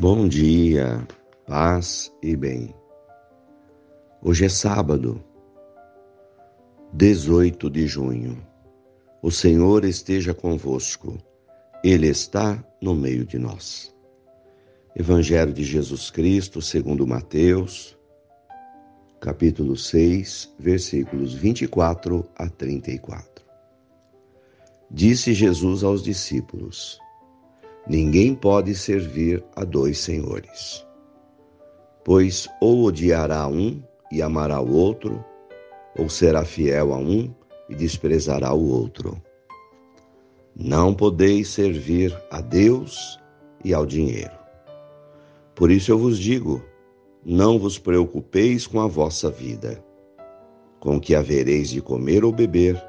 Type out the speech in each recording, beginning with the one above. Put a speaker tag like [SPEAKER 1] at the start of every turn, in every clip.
[SPEAKER 1] Bom dia, paz e bem. Hoje é sábado, 18 de junho. O Senhor esteja convosco, Ele está no meio de nós. Evangelho de Jesus Cristo, segundo Mateus, capítulo 6, versículos 24 a 34. Disse Jesus aos discípulos: Ninguém pode servir a dois senhores, pois ou odiará um e amará o outro, ou será fiel a um e desprezará o outro. Não podeis servir a Deus e ao dinheiro. Por isso eu vos digo: não vos preocupeis com a vossa vida, com que havereis de comer ou beber,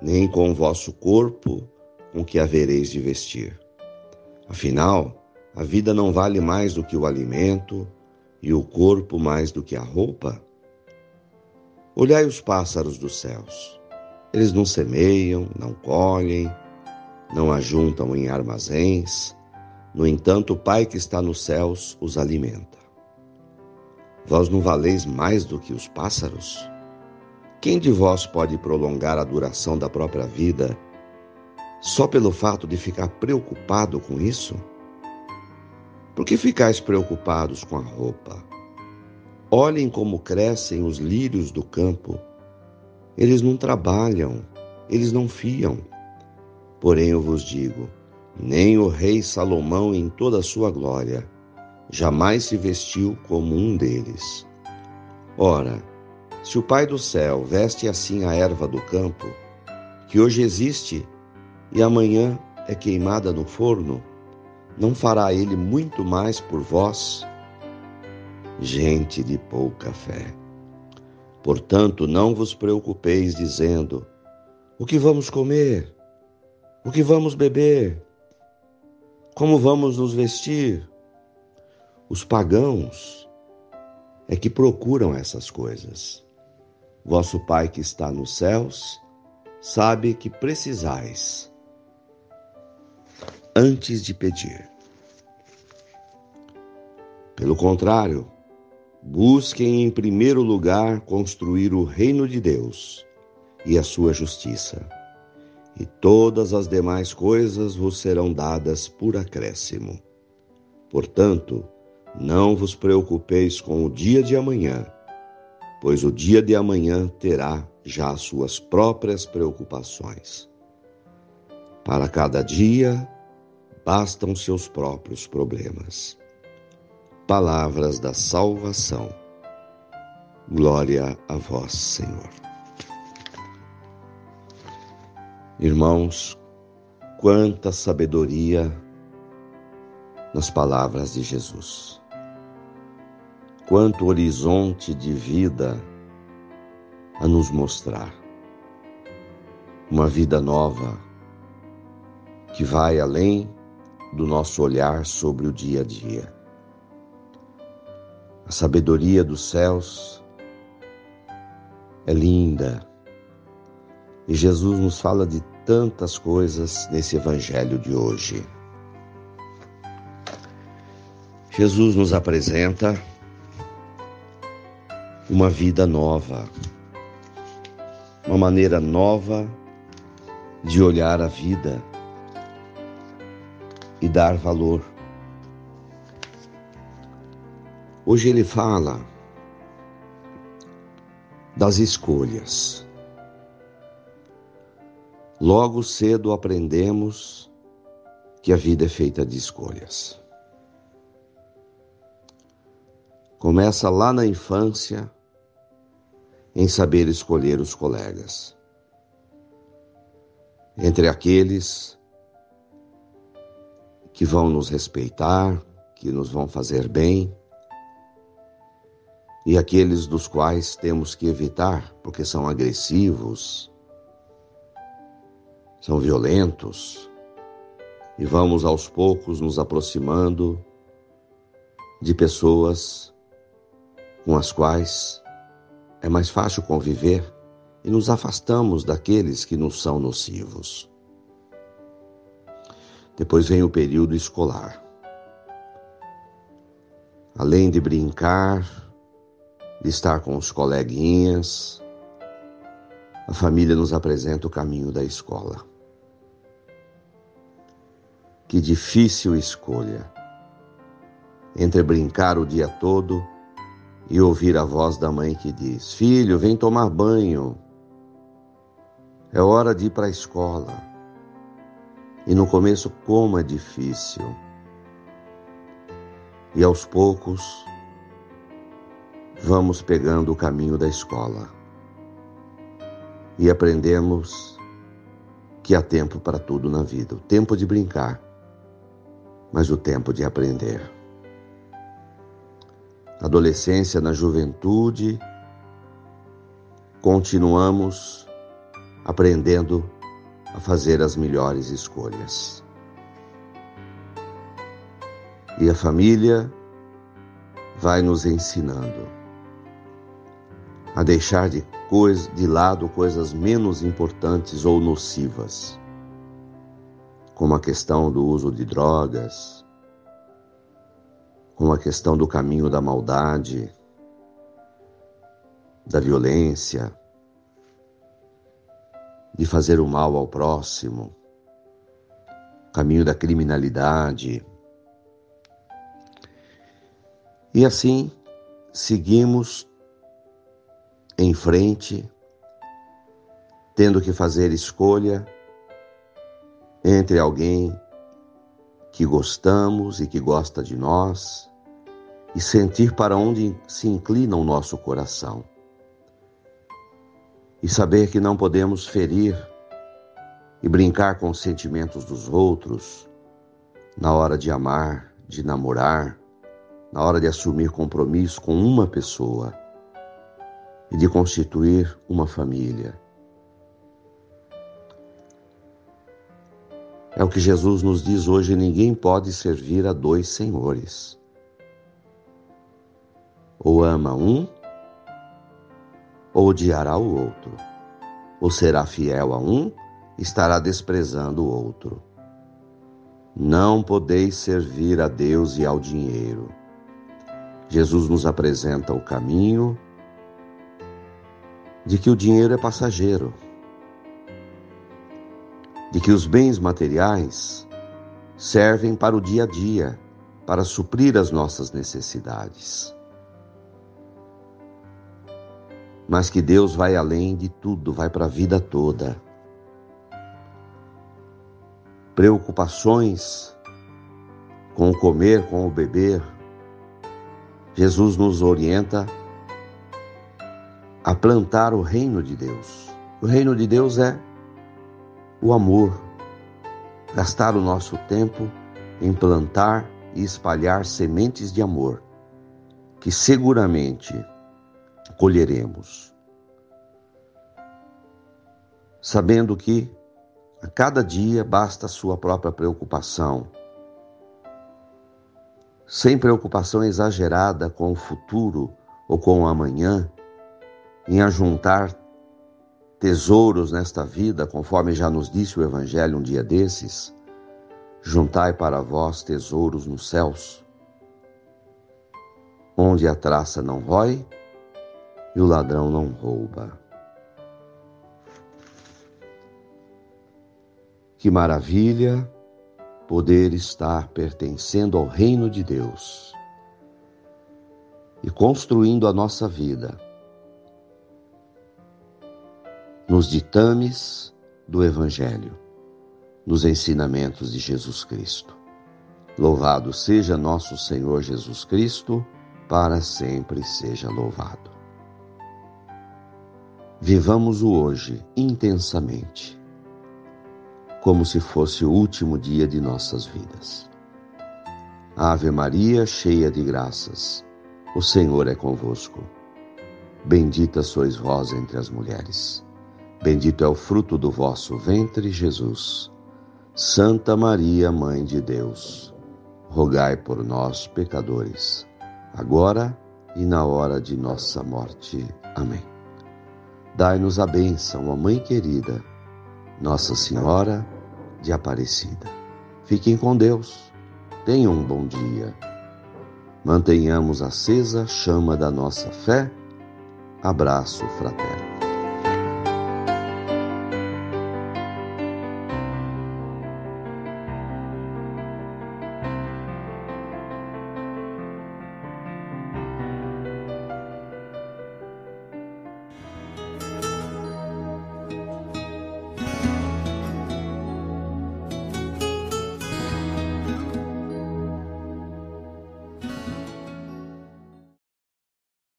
[SPEAKER 1] nem com o vosso corpo, com que havereis de vestir. Afinal, a vida não vale mais do que o alimento e o corpo mais do que a roupa? Olhai os pássaros dos céus. Eles não semeiam, não colhem, não ajuntam em armazéns. No entanto, o Pai que está nos céus os alimenta. Vós não valeis mais do que os pássaros? Quem de vós pode prolongar a duração da própria vida só pelo fato de ficar preocupado com isso? Por que ficais preocupados com a roupa? Olhem como crescem os lírios do campo. Eles não trabalham, eles não fiam. Porém, eu vos digo: nem o rei Salomão, em toda a sua glória, jamais se vestiu como um deles. Ora, se o Pai do céu veste assim a erva do campo, que hoje existe e amanhã é queimada no forno, não fará ele muito mais por vós? Gente de pouca fé. Portanto, não vos preocupeis dizendo: o que vamos comer? O que vamos beber? Como vamos nos vestir? Os pagãos é que procuram essas coisas. Vosso Pai que está nos céus sabe que precisais antes de pedir. Pelo contrário, busquem em primeiro lugar construir o reino de Deus e a sua justiça, e todas as demais coisas vos serão dadas por acréscimo. Portanto, não vos preocupeis com o dia de amanhã, pois o dia de amanhã terá já as suas próprias preocupações. Para cada dia, bastam seus próprios problemas. Palavras da salvação. Glória a vós, Senhor. Irmãos, quanta sabedoria nas palavras de Jesus. Quanto horizonte de vida a nos mostrar. Uma vida nova que vai além do nosso olhar sobre o dia a dia. A sabedoria dos céus é linda e Jesus nos fala de tantas coisas nesse evangelho de hoje. Jesus nos apresenta uma vida nova, uma maneira nova de olhar a vida e dar valor. Hoje ele fala das escolhas. Logo cedo aprendemos que a vida é feita de escolhas. Começa lá na infância em saber escolher os colegas. Entre aqueles que vão nos respeitar, que nos vão fazer bem, e aqueles dos quais temos que evitar porque são agressivos, são violentos, e vamos aos poucos nos aproximando de pessoas com as quais é mais fácil conviver e nos afastamos daqueles que nos são nocivos. Depois vem o período escolar. além de brincar, de estar com os coleguinhas, a família nos apresenta o caminho da escola. Que difícil escolha entre brincar o dia todo e ouvir a voz da mãe que diz: Filho, vem tomar banho. É hora de ir para a escola. E no começo, como é difícil. E aos poucos, vamos pegando o caminho da escola. E aprendemos que há tempo para tudo na vida o tempo de brincar, mas o tempo de aprender adolescência, na juventude, continuamos aprendendo a fazer as melhores escolhas. E a família vai nos ensinando a deixar de, coisa, de lado coisas menos importantes ou nocivas, como a questão do uso de drogas, com a questão do caminho da maldade, da violência, de fazer o mal ao próximo, caminho da criminalidade. E assim seguimos em frente, tendo que fazer escolha entre alguém que gostamos e que gosta de nós e sentir para onde se inclina o nosso coração. E saber que não podemos ferir e brincar com os sentimentos dos outros na hora de amar, de namorar, na hora de assumir compromisso com uma pessoa e de constituir uma família. É o que Jesus nos diz hoje: ninguém pode servir a dois senhores. Ou ama um, ou odiará o outro. Ou será fiel a um, estará desprezando o outro. Não podeis servir a Deus e ao dinheiro. Jesus nos apresenta o caminho de que o dinheiro é passageiro, de que os bens materiais servem para o dia a dia, para suprir as nossas necessidades. Mas que Deus vai além de tudo, vai para a vida toda. Preocupações com o comer, com o beber. Jesus nos orienta a plantar o reino de Deus. O reino de Deus é o amor. Gastar o nosso tempo em plantar e espalhar sementes de amor, que seguramente colheremos. Sabendo que a cada dia basta a sua própria preocupação, sem preocupação exagerada com o futuro ou com o amanhã, em ajuntar tesouros nesta vida, conforme já nos disse o Evangelho um dia desses, juntai para vós tesouros nos céus, onde a traça não rói e o ladrão não rouba. Que maravilha poder estar pertencendo ao reino de Deus e construindo a nossa vida nos ditames do Evangelho, nos ensinamentos de Jesus Cristo. Louvado seja nosso Senhor Jesus Cristo, para sempre seja louvado. Vivamos o hoje intensamente, como se fosse o último dia de nossas vidas. Ave Maria, cheia de graças, o Senhor é convosco. Bendita sois vós entre as mulheres. Bendito é o fruto do vosso ventre, Jesus. Santa Maria, Mãe de Deus, rogai por nós, pecadores, agora e na hora de nossa morte. Amém. Dai-nos a bênção, ó Mãe querida, Nossa Senhora de Aparecida. Fiquem com Deus. Tenham um bom dia. Mantenhamos acesa a chama da nossa fé. Abraço fraterno.